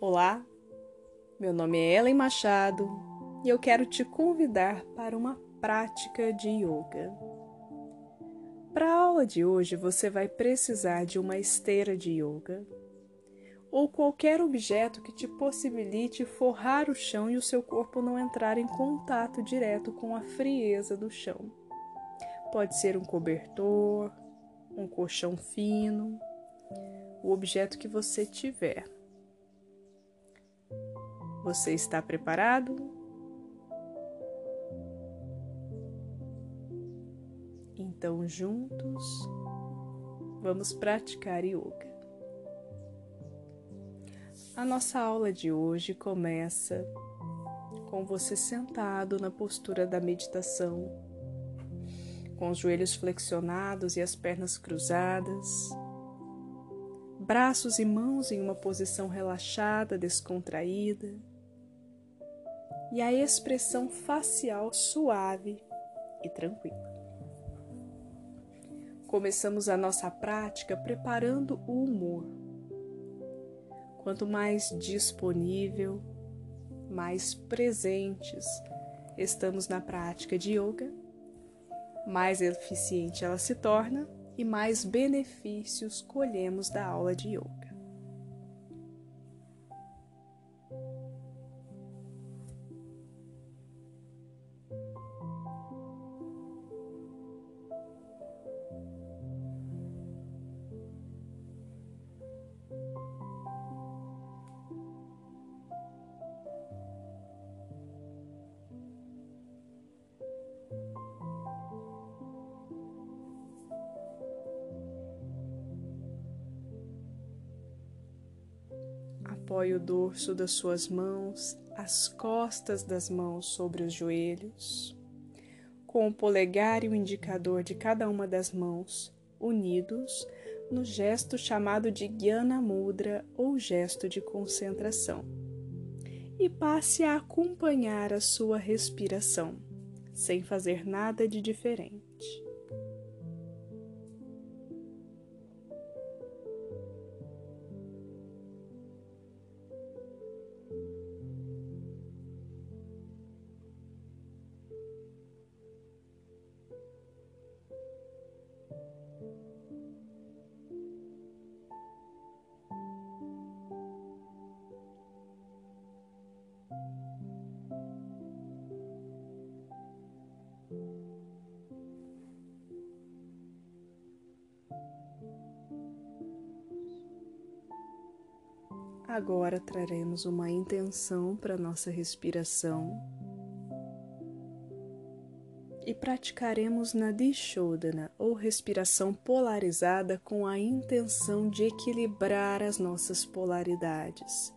Olá, meu nome é Ellen Machado e eu quero te convidar para uma prática de yoga. Para a aula de hoje, você vai precisar de uma esteira de yoga ou qualquer objeto que te possibilite forrar o chão e o seu corpo não entrar em contato direto com a frieza do chão. Pode ser um cobertor, um colchão fino, o objeto que você tiver. Você está preparado? Então, juntos, vamos praticar yoga. A nossa aula de hoje começa com você sentado na postura da meditação, com os joelhos flexionados e as pernas cruzadas, braços e mãos em uma posição relaxada, descontraída e a expressão facial suave e tranquila. Começamos a nossa prática preparando o humor. Quanto mais disponível, mais presentes estamos na prática de yoga, mais eficiente ela se torna e mais benefícios colhemos da aula de yoga. Apoie o dorso das suas mãos, as costas das mãos sobre os joelhos, com o polegar e o indicador de cada uma das mãos unidos no gesto chamado de Jnana Mudra ou gesto de concentração. E passe a acompanhar a sua respiração, sem fazer nada de diferente. Agora traremos uma intenção para nossa respiração. E praticaremos na Dishodana ou respiração polarizada com a intenção de equilibrar as nossas polaridades,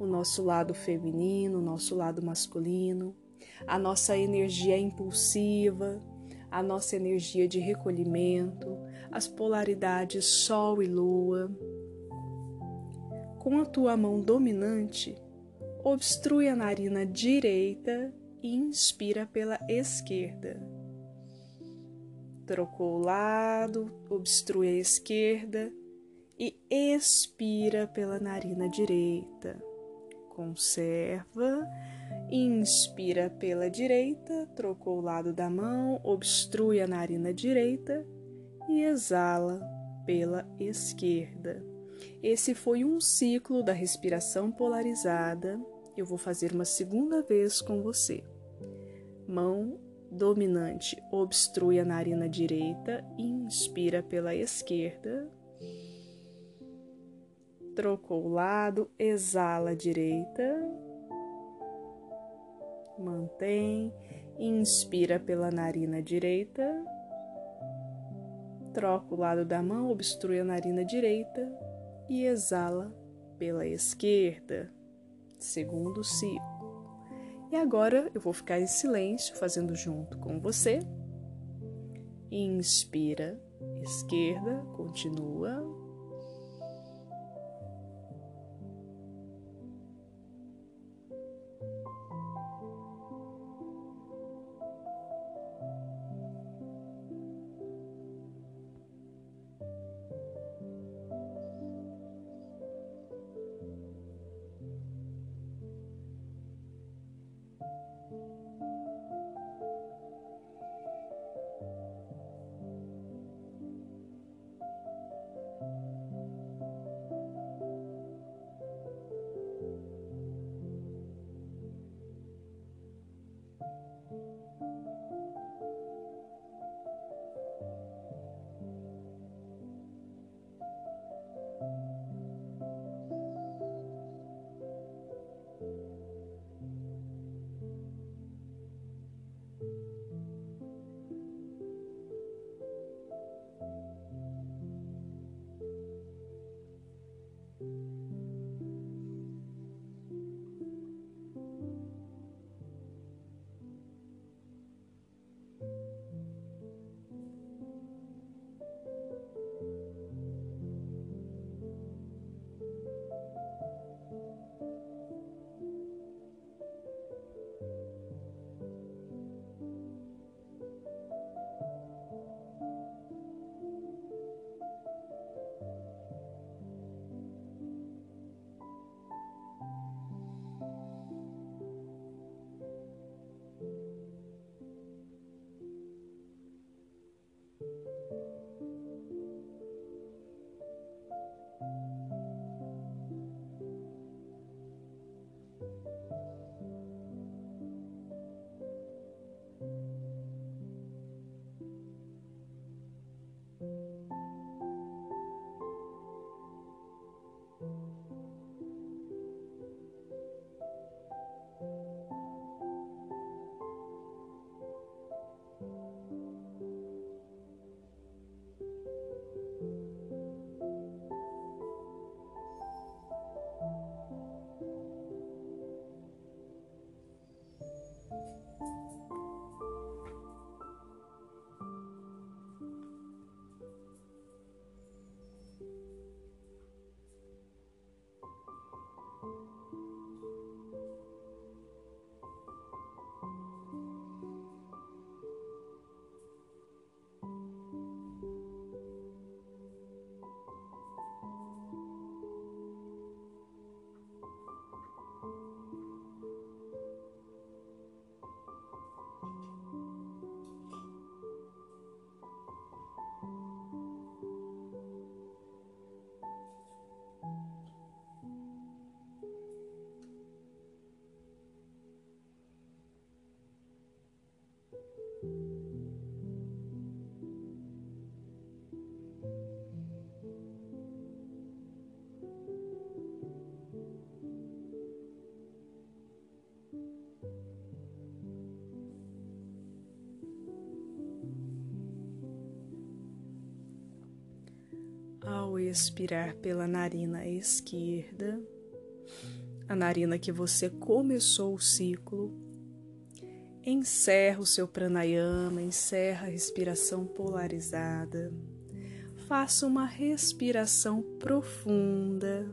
o nosso lado feminino, o nosso lado masculino, a nossa energia impulsiva, a nossa energia de recolhimento, as polaridades Sol e Lua com a tua mão dominante, obstrui a narina direita e inspira pela esquerda. Trocou o lado, obstrui a esquerda e expira pela narina direita. Conserva, inspira pela direita, trocou o lado da mão, obstrui a narina direita e exala pela esquerda. Esse foi um ciclo da respiração polarizada. Eu vou fazer uma segunda vez com você. Mão dominante obstrui a narina direita, inspira pela esquerda. Trocou o lado, exala a direita. Mantém, inspira pela narina direita. Troca o lado da mão, obstrui a narina direita e exala pela esquerda, segundo ciclo. E agora eu vou ficar em silêncio, fazendo junto com você. Inspira, esquerda, continua. Expirar pela narina esquerda, a narina que você começou o ciclo. Encerra o seu pranayama, encerra a respiração polarizada. Faça uma respiração profunda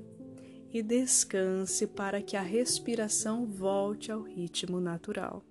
e descanse para que a respiração volte ao ritmo natural.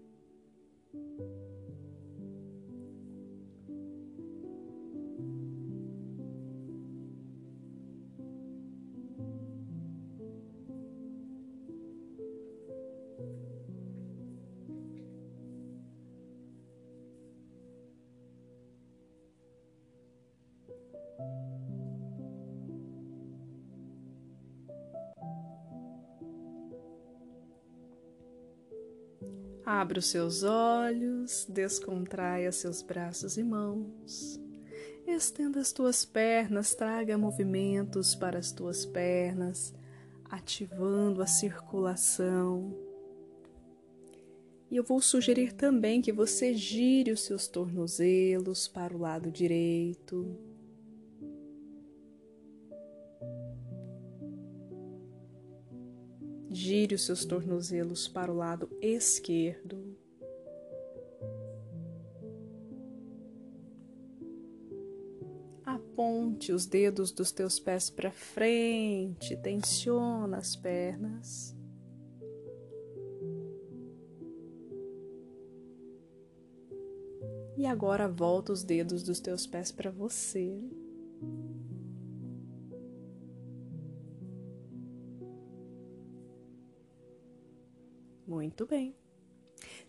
Abra os seus olhos, descontraia seus braços e mãos. Estenda as tuas pernas, traga movimentos para as tuas pernas, ativando a circulação. E eu vou sugerir também que você gire os seus tornozelos para o lado direito. Gire os seus tornozelos para o lado esquerdo. Aponte os dedos dos teus pés para frente, tensiona as pernas. E agora volta os dedos dos teus pés para você. Muito bem.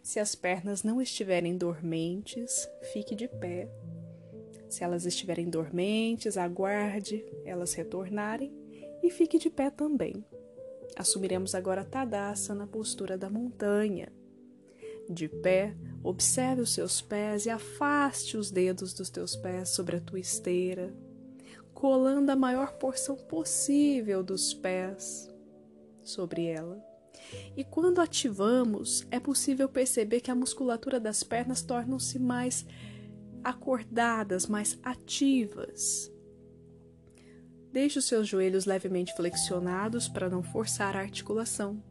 Se as pernas não estiverem dormentes, fique de pé. Se elas estiverem dormentes, aguarde elas retornarem e fique de pé também. Assumiremos agora Tadassa na postura da montanha. De pé, observe os seus pés e afaste os dedos dos teus pés sobre a tua esteira, colando a maior porção possível dos pés sobre ela. E quando ativamos, é possível perceber que a musculatura das pernas tornam-se mais acordadas, mais ativas. Deixe os seus joelhos levemente flexionados para não forçar a articulação.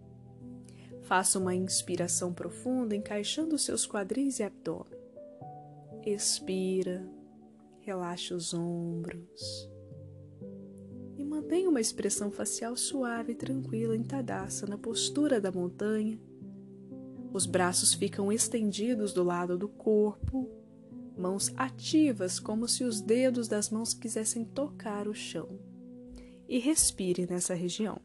Faça uma inspiração profunda, encaixando seus quadris e abdômen. Expira, relaxe os ombros mantenha uma expressão facial suave e tranquila em Tadassa, na postura da montanha. Os braços ficam estendidos do lado do corpo, mãos ativas como se os dedos das mãos quisessem tocar o chão. E respire nessa região.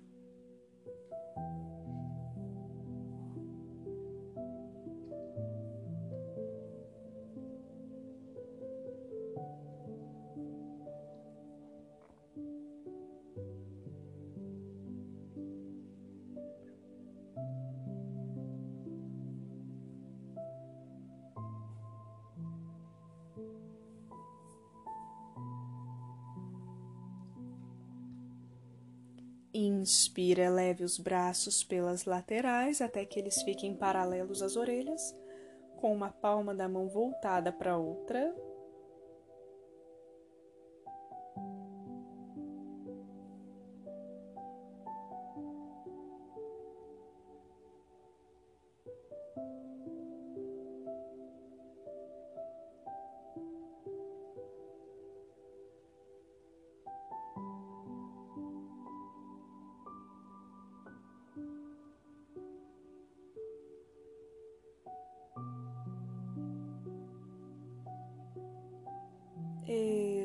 Inspira, eleve os braços pelas laterais até que eles fiquem paralelos às orelhas, com uma palma da mão voltada para a outra.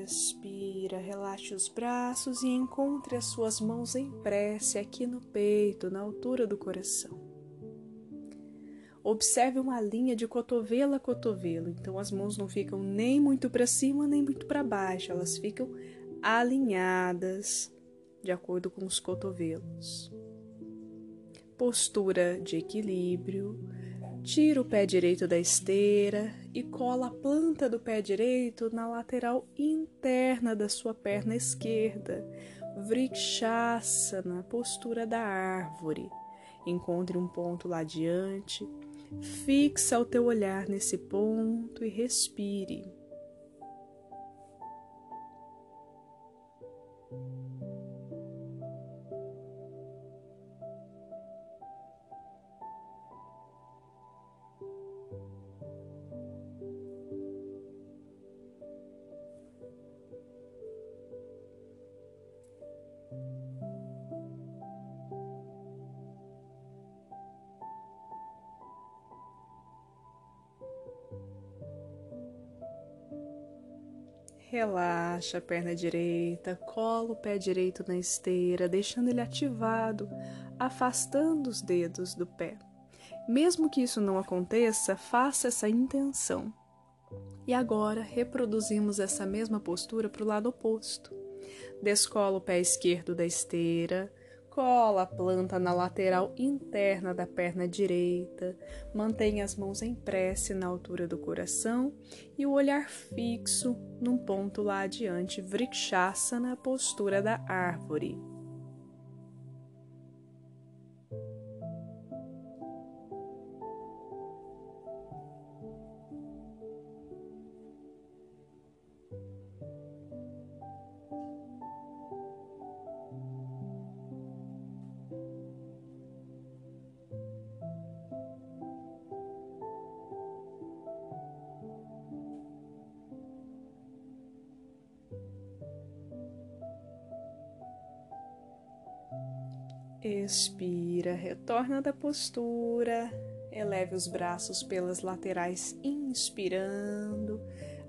Expira, relaxe os braços e encontre as suas mãos em prece aqui no peito, na altura do coração. Observe uma linha de cotovelo a cotovelo, então as mãos não ficam nem muito para cima nem muito para baixo, elas ficam alinhadas de acordo com os cotovelos. Postura de equilíbrio Tira o pé direito da esteira e cola a planta do pé direito na lateral interna da sua perna esquerda. Vrikshasana, postura da árvore. Encontre um ponto lá adiante. Fixa o teu olhar nesse ponto e respire. Relaxa a perna direita, cola o pé direito na esteira, deixando ele ativado, afastando os dedos do pé. Mesmo que isso não aconteça, faça essa intenção. E agora reproduzimos essa mesma postura para o lado oposto. Descola o pé esquerdo da esteira, cola a planta na lateral interna da perna direita, mantenha as mãos em prece na altura do coração e o olhar fixo num ponto lá adiante, Vrikshasana, postura da árvore. Expira, retorna da postura, eleve os braços pelas laterais, inspirando,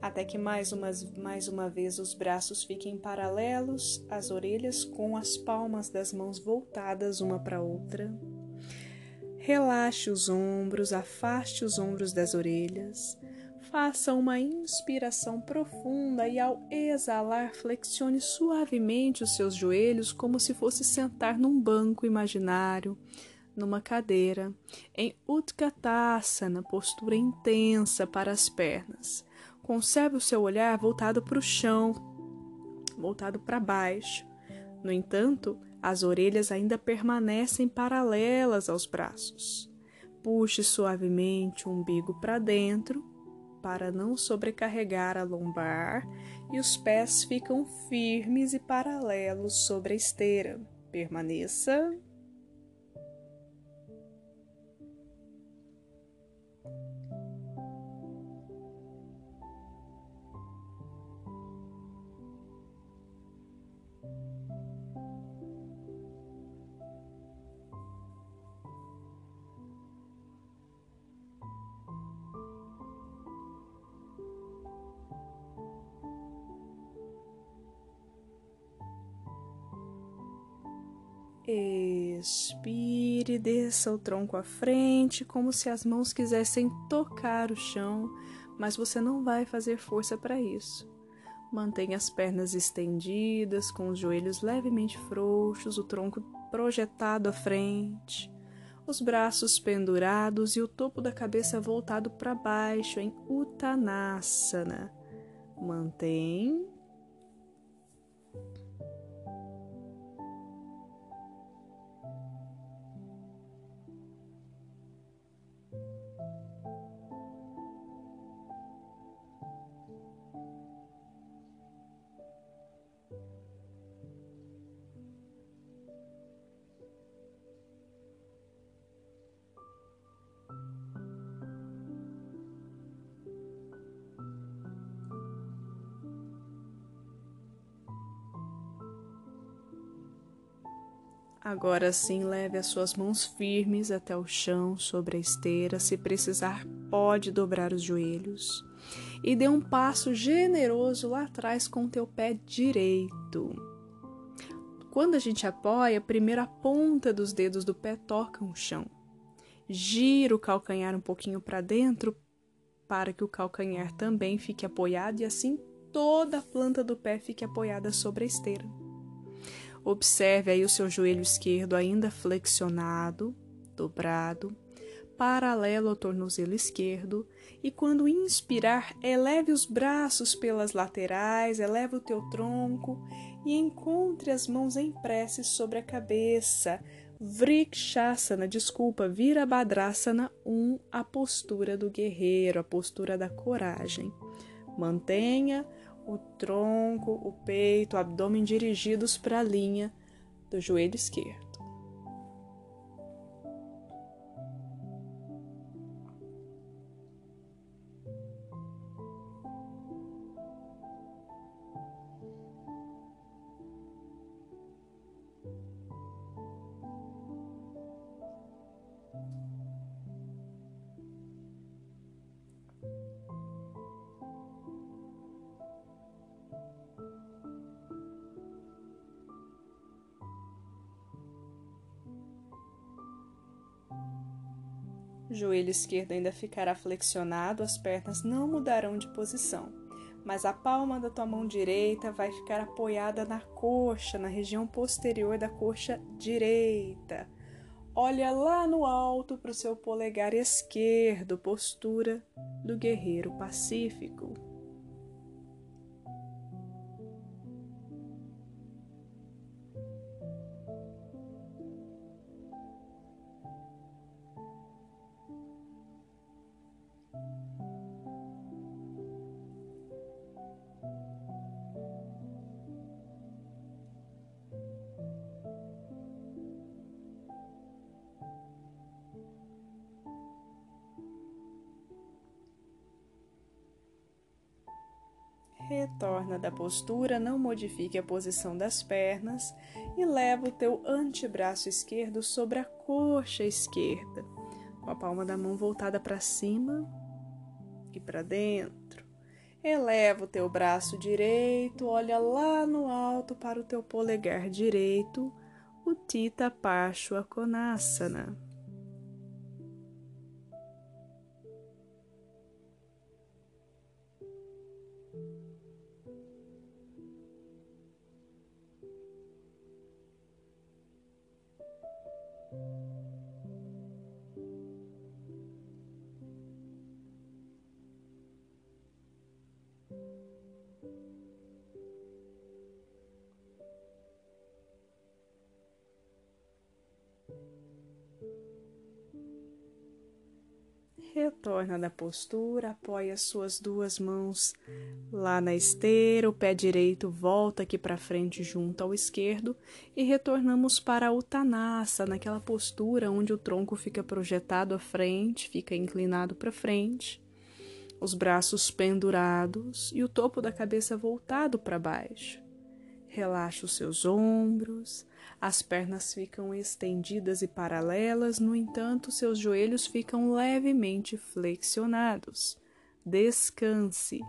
até que mais uma, mais uma vez os braços fiquem paralelos, as orelhas com as palmas das mãos voltadas uma para outra. Relaxe os ombros, afaste os ombros das orelhas. Faça uma inspiração profunda e, ao exalar, flexione suavemente os seus joelhos como se fosse sentar num banco imaginário, numa cadeira, em Utkatasana, postura intensa para as pernas. Conserve o seu olhar voltado para o chão, voltado para baixo. No entanto, as orelhas ainda permanecem paralelas aos braços. Puxe suavemente o umbigo para dentro para não sobrecarregar a lombar e os pés ficam firmes e paralelos sobre a esteira. Permaneça Expire, desça o tronco à frente, como se as mãos quisessem tocar o chão, mas você não vai fazer força para isso. Mantenha as pernas estendidas, com os joelhos levemente frouxos, o tronco projetado à frente, os braços pendurados e o topo da cabeça voltado para baixo em Uttanasana. Mantém Agora sim, leve as suas mãos firmes até o chão, sobre a esteira. Se precisar, pode dobrar os joelhos. E dê um passo generoso lá atrás com o teu pé direito. Quando a gente apoia, primeiro a ponta dos dedos do pé toca o chão. Gira o calcanhar um pouquinho para dentro para que o calcanhar também fique apoiado e assim toda a planta do pé fique apoiada sobre a esteira. Observe aí o seu joelho esquerdo ainda flexionado, dobrado, paralelo ao tornozelo esquerdo, e quando inspirar, eleve os braços pelas laterais, eleve o teu tronco e encontre as mãos em prece sobre a cabeça. Vrikshasana, desculpa, Virabhadrasana 1, a postura do guerreiro, a postura da coragem. Mantenha o tronco, o peito, o abdômen dirigidos para a linha do joelho esquerdo. Joelho esquerdo ainda ficará flexionado, as pernas não mudarão de posição, mas a palma da tua mão direita vai ficar apoiada na coxa, na região posterior da coxa direita. Olha lá no alto para o seu polegar esquerdo, postura do guerreiro pacífico. Retorna da postura, não modifique a posição das pernas e leva o teu antebraço esquerdo sobre a coxa esquerda, com a palma da mão voltada para cima e para dentro. Eleva o teu braço direito, olha lá no alto para o teu polegar direito, o Tita Pashwa Konasana. Retorna da postura, apoia as suas duas mãos lá na esteira, o pé direito volta aqui para frente junto ao esquerdo e retornamos para a Uttanasana, naquela postura onde o tronco fica projetado à frente, fica inclinado para frente, os braços pendurados e o topo da cabeça voltado para baixo. Relaxa os seus ombros, as pernas ficam estendidas e paralelas, no entanto, seus joelhos ficam levemente flexionados. Descanse.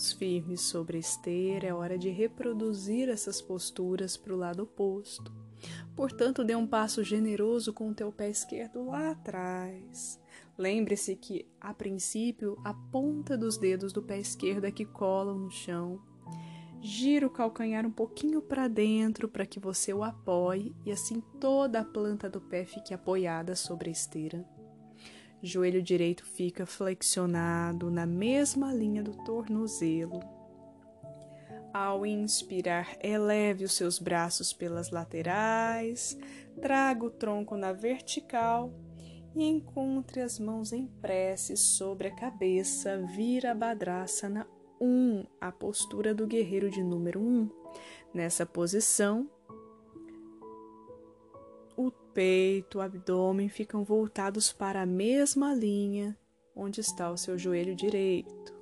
Mãos firmes sobre a esteira, é hora de reproduzir essas posturas para o lado oposto. Portanto, dê um passo generoso com o teu pé esquerdo lá atrás. Lembre-se que, a princípio, a ponta dos dedos do pé esquerdo é que colam no chão. Gira o calcanhar um pouquinho para dentro para que você o apoie e assim toda a planta do pé fique apoiada sobre a esteira. Joelho direito fica flexionado na mesma linha do tornozelo. Ao inspirar, eleve os seus braços pelas laterais, traga o tronco na vertical e encontre as mãos em prece sobre a cabeça, vira Badrasana 1, a postura do guerreiro de número 1. Nessa posição, peito, o abdômen ficam voltados para a mesma linha onde está o seu joelho direito.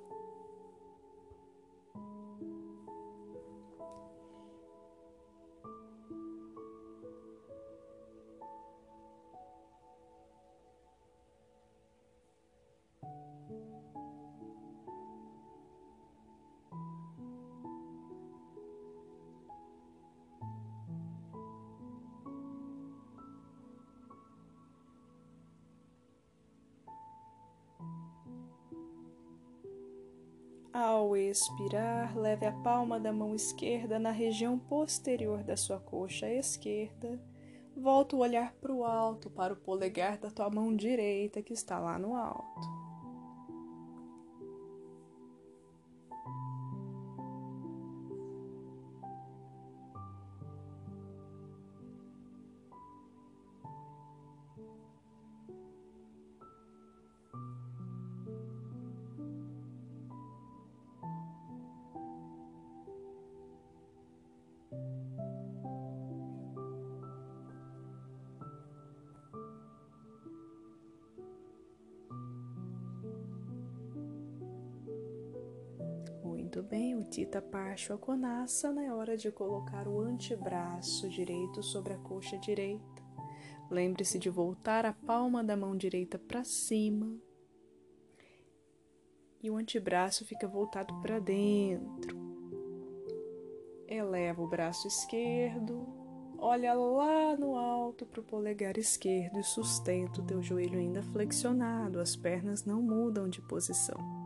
Ao expirar, leve a palma da mão esquerda na região posterior da sua coxa esquerda. Volta o olhar para o alto, para o polegar da tua mão direita que está lá no alto. Tita Parshvakonasana é hora de colocar o antebraço direito sobre a coxa direita. Lembre-se de voltar a palma da mão direita para cima. E o antebraço fica voltado para dentro. Eleva o braço esquerdo, olha lá no alto para o polegar esquerdo e sustenta o teu joelho ainda flexionado, as pernas não mudam de posição.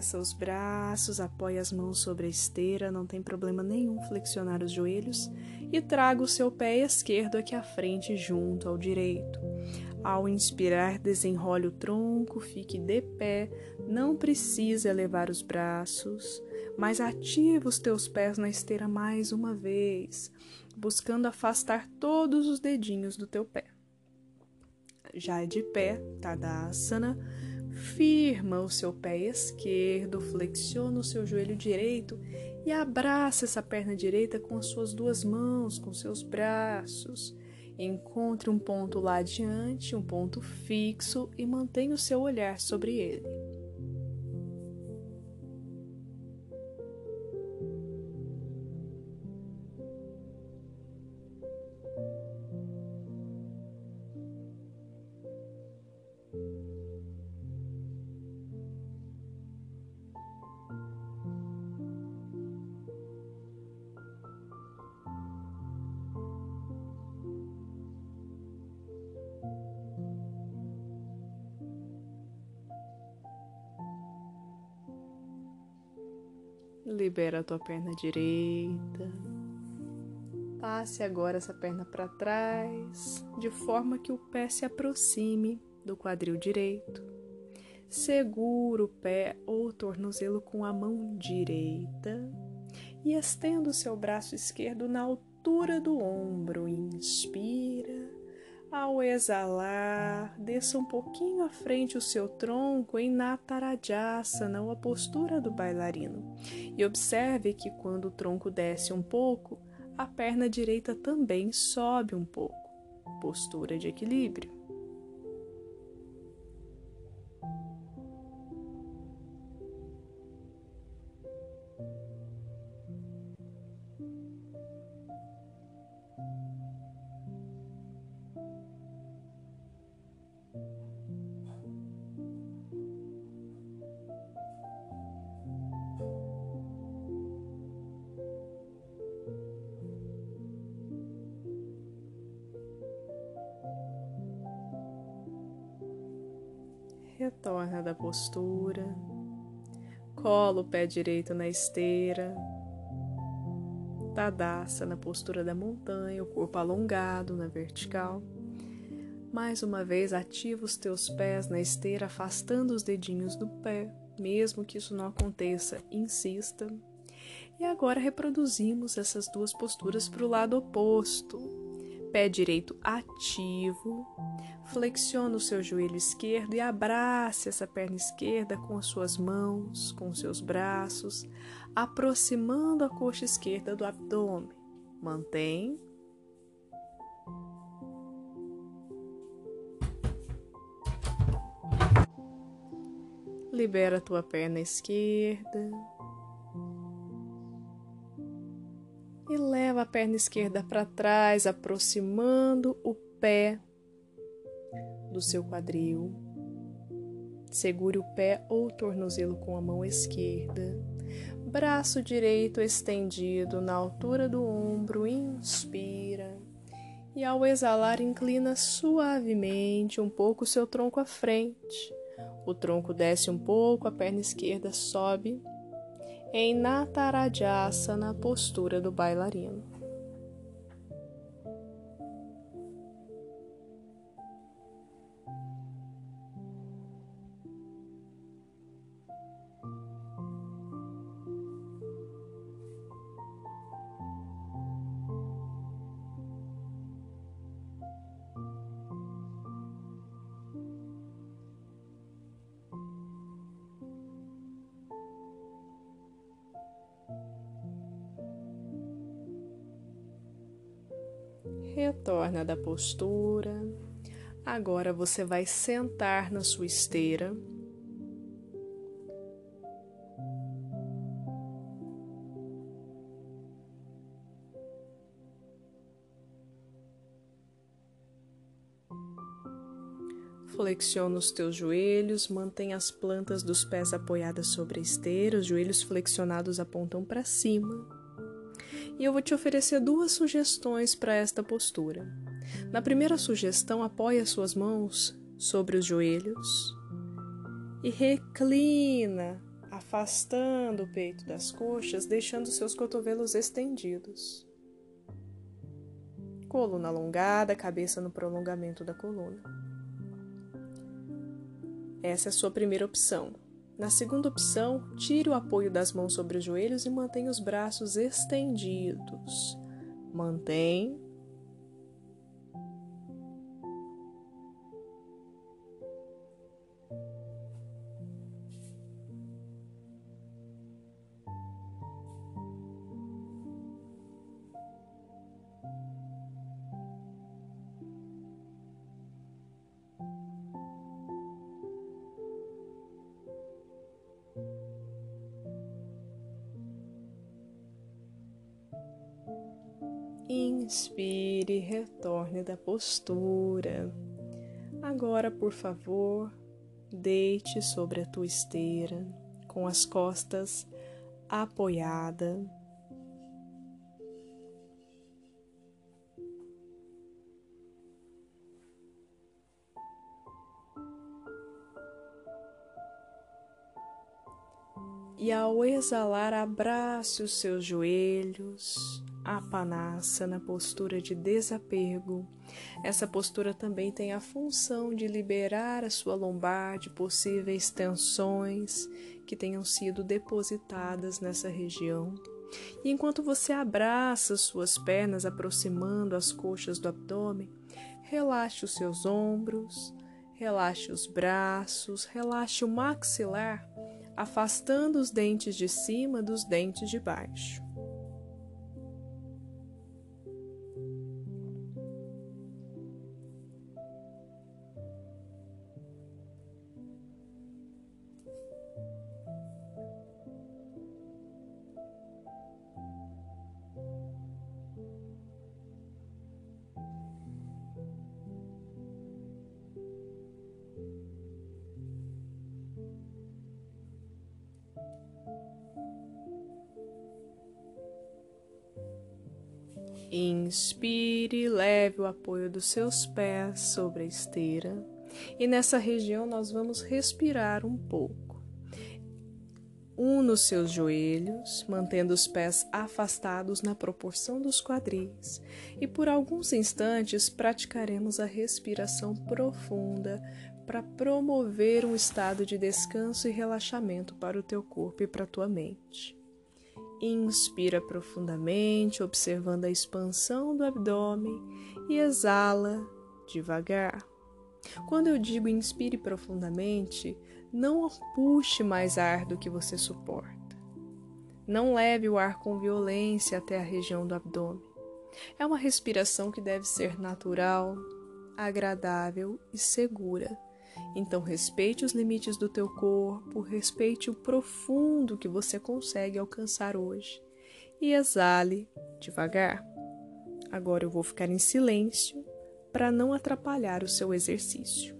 Desça os braços, apoie as mãos sobre a esteira, não tem problema nenhum flexionar os joelhos e traga o seu pé esquerdo aqui à frente junto ao direito. Ao inspirar, desenrole o tronco, fique de pé, não precisa elevar os braços, mas ativa os teus pés na esteira mais uma vez, buscando afastar todos os dedinhos do teu pé. Já de pé, Tadasana Firma o seu pé esquerdo, flexiona o seu joelho direito e abraça essa perna direita com as suas duas mãos, com seus braços. Encontre um ponto lá adiante, um ponto fixo e mantenha o seu olhar sobre ele. Libera a tua perna direita. Passe agora essa perna para trás, de forma que o pé se aproxime do quadril direito. Segura o pé ou tornozelo com a mão direita e estenda o seu braço esquerdo na altura do ombro. Inspira ao exalar, desça um pouquinho à frente o seu tronco em Natarajasana, a postura do bailarino. E observe que quando o tronco desce um pouco, a perna direita também sobe um pouco. Postura de equilíbrio. Retorna da postura. Cola o pé direito na esteira. Tadassa na postura da montanha, o corpo alongado na vertical. Mais uma vez, ativa os teus pés na esteira, afastando os dedinhos do pé. Mesmo que isso não aconteça, insista. E agora reproduzimos essas duas posturas para o lado oposto pé direito ativo, flexione o seu joelho esquerdo e abrace essa perna esquerda com as suas mãos, com os seus braços, aproximando a coxa esquerda do abdômen. Mantém. Libera a tua perna esquerda. e leva a perna esquerda para trás, aproximando o pé do seu quadril. Segure o pé ou tornozelo com a mão esquerda. Braço direito estendido na altura do ombro, inspira. E ao exalar, inclina suavemente um pouco o seu tronco à frente. O tronco desce um pouco, a perna esquerda sobe em Natarajasana, postura do bailarino. Retorna da postura. Agora você vai sentar na sua esteira. Flexiona os teus joelhos, mantém as plantas dos pés apoiadas sobre a esteira, os joelhos flexionados apontam para cima. E eu vou te oferecer duas sugestões para esta postura. Na primeira sugestão, apoie as suas mãos sobre os joelhos e reclina, afastando o peito das coxas, deixando seus cotovelos estendidos. Coluna alongada, cabeça no prolongamento da coluna. Essa é a sua primeira opção. Na segunda opção, tire o apoio das mãos sobre os joelhos e mantenha os braços estendidos. Mantém Inspire, retorne da postura. Agora, por favor, deite sobre a tua esteira, com as costas apoiadas. E ao exalar, abrace os seus joelhos, Apanassa na postura de desapego. Essa postura também tem a função de liberar a sua lombar de possíveis tensões que tenham sido depositadas nessa região. E enquanto você abraça suas pernas aproximando as coxas do abdômen, relaxe os seus ombros, relaxe os braços, relaxe o maxilar, afastando os dentes de cima dos dentes de baixo. Inspire, leve o apoio dos seus pés sobre a esteira. E nessa região nós vamos respirar um pouco. Um nos seus joelhos, mantendo os pés afastados na proporção dos quadris, e por alguns instantes praticaremos a respiração profunda para promover um estado de descanso e relaxamento para o teu corpo e para a tua mente. Inspira profundamente, observando a expansão do abdômen e exala devagar. Quando eu digo inspire profundamente, não puxe mais ar do que você suporta. Não leve o ar com violência até a região do abdômen. É uma respiração que deve ser natural, agradável e segura então respeite os limites do teu corpo, respeite o profundo que você consegue alcançar hoje e exale devagar. Agora eu vou ficar em silêncio para não atrapalhar o seu exercício.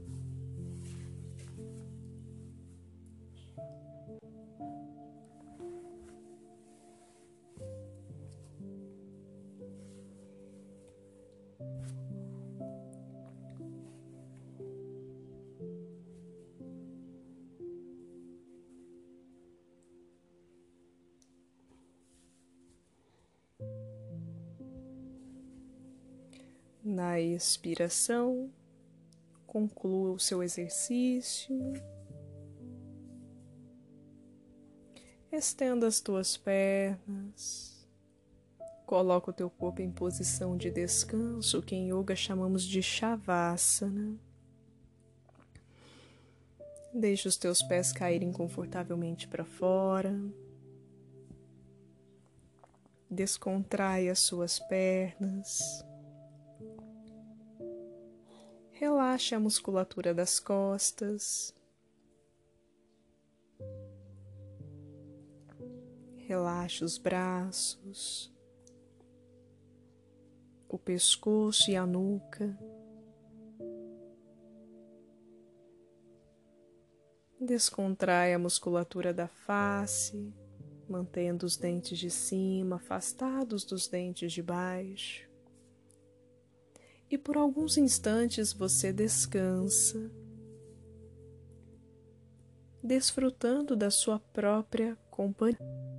Na expiração, conclua o seu exercício. Estenda as tuas pernas. Coloca o teu corpo em posição de descanso, que em yoga chamamos de shavasana. Deixe os teus pés caírem confortavelmente para fora. Descontrai as suas pernas. Relaxe a musculatura das costas. Relaxe os braços, o pescoço e a nuca. Descontrai a musculatura da face, mantendo os dentes de cima afastados dos dentes de baixo e por alguns instantes você descansa, desfrutando da sua própria companhia.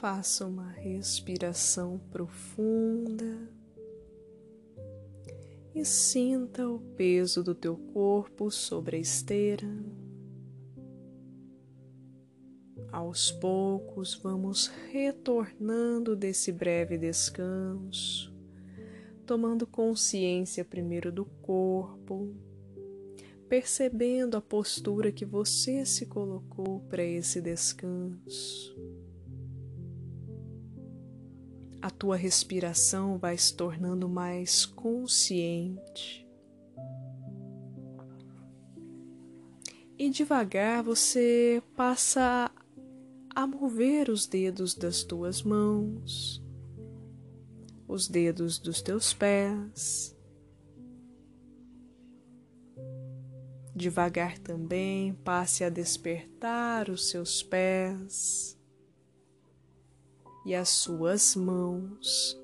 Faça uma respiração profunda e sinta o peso do teu corpo sobre a esteira. Aos poucos, vamos retornando desse breve descanso, tomando consciência primeiro do corpo, percebendo a postura que você se colocou para esse descanso a tua respiração vai se tornando mais consciente. E devagar você passa a mover os dedos das tuas mãos, os dedos dos teus pés. Devagar também passe a despertar os seus pés e as suas mãos.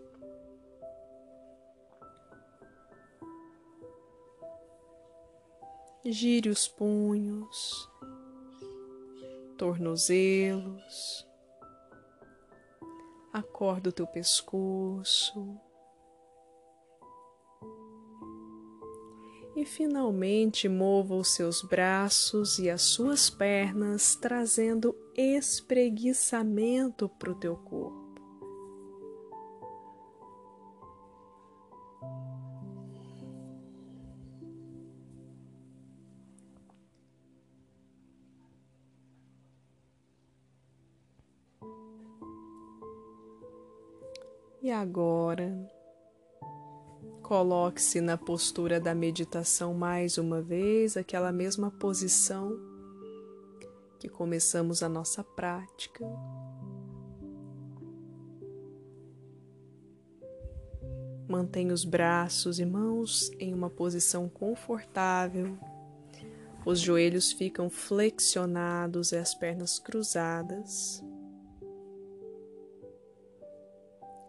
Gire os punhos, tornozelos, acorda o teu pescoço. E finalmente mova os seus braços e as suas pernas, trazendo espreguiçamento para o teu corpo. E agora, coloque-se na postura da meditação mais uma vez, aquela mesma posição que começamos a nossa prática. Mantenha os braços e mãos em uma posição confortável. Os joelhos ficam flexionados e as pernas cruzadas.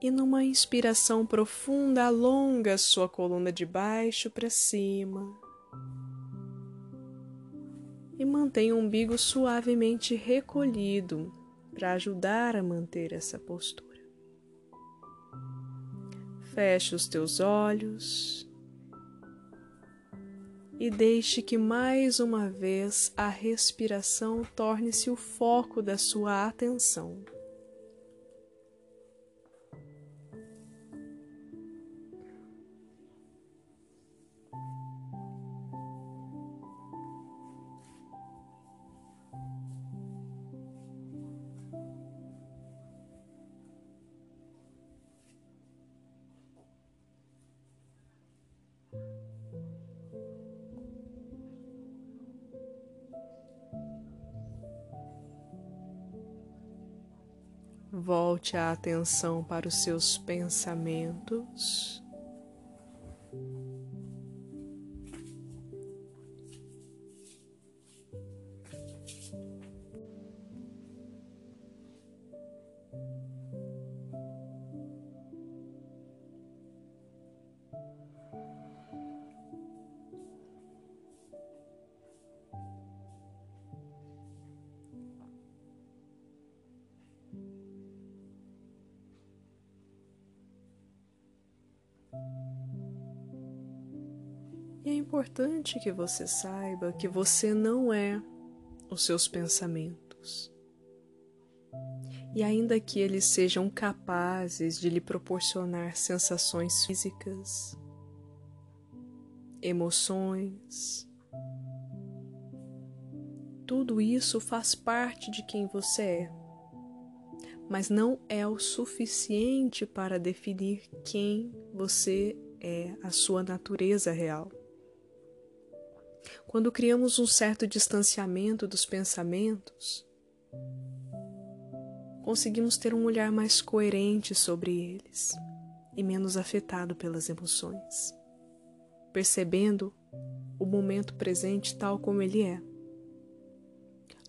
E numa inspiração profunda alonga sua coluna de baixo para cima e mantenha o umbigo suavemente recolhido para ajudar a manter essa postura. Feche os teus olhos e deixe que mais uma vez a respiração torne-se o foco da sua atenção. Volte a atenção para os seus pensamentos. Importante que você saiba que você não é os seus pensamentos. E ainda que eles sejam capazes de lhe proporcionar sensações físicas, emoções, tudo isso faz parte de quem você é, mas não é o suficiente para definir quem você é, a sua natureza real. Quando criamos um certo distanciamento dos pensamentos, conseguimos ter um olhar mais coerente sobre eles e menos afetado pelas emoções, percebendo o momento presente tal como ele é.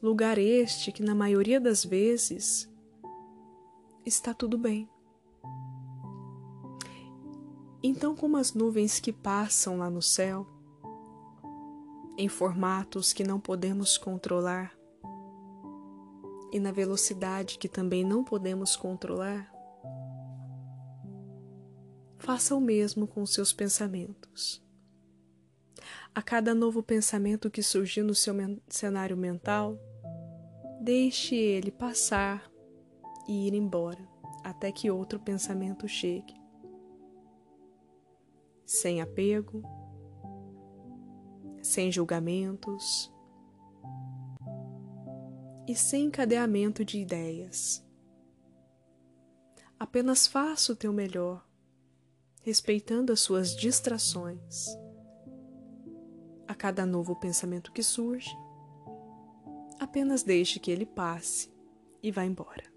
Lugar este que, na maioria das vezes, está tudo bem. Então, como as nuvens que passam lá no céu, em formatos que não podemos controlar e na velocidade que também não podemos controlar, faça o mesmo com seus pensamentos. A cada novo pensamento que surgir no seu cenário mental, deixe ele passar e ir embora até que outro pensamento chegue. Sem apego, sem julgamentos e sem encadeamento de ideias. Apenas faça o teu melhor, respeitando as suas distrações. A cada novo pensamento que surge, apenas deixe que ele passe e vá embora.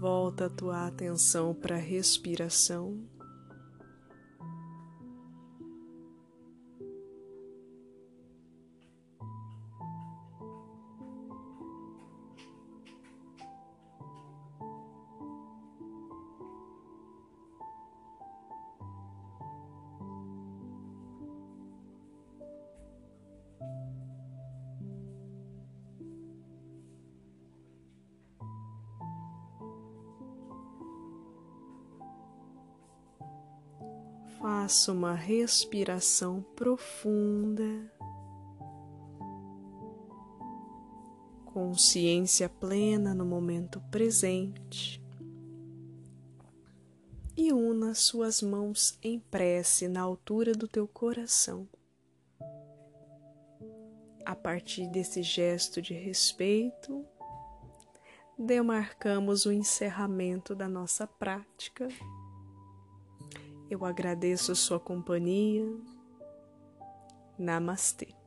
Volta a tua atenção para a respiração. Faça uma respiração profunda, consciência plena no momento presente e una suas mãos em prece na altura do teu coração. A partir desse gesto de respeito, demarcamos o encerramento da nossa prática. Eu agradeço sua companhia. Namastê.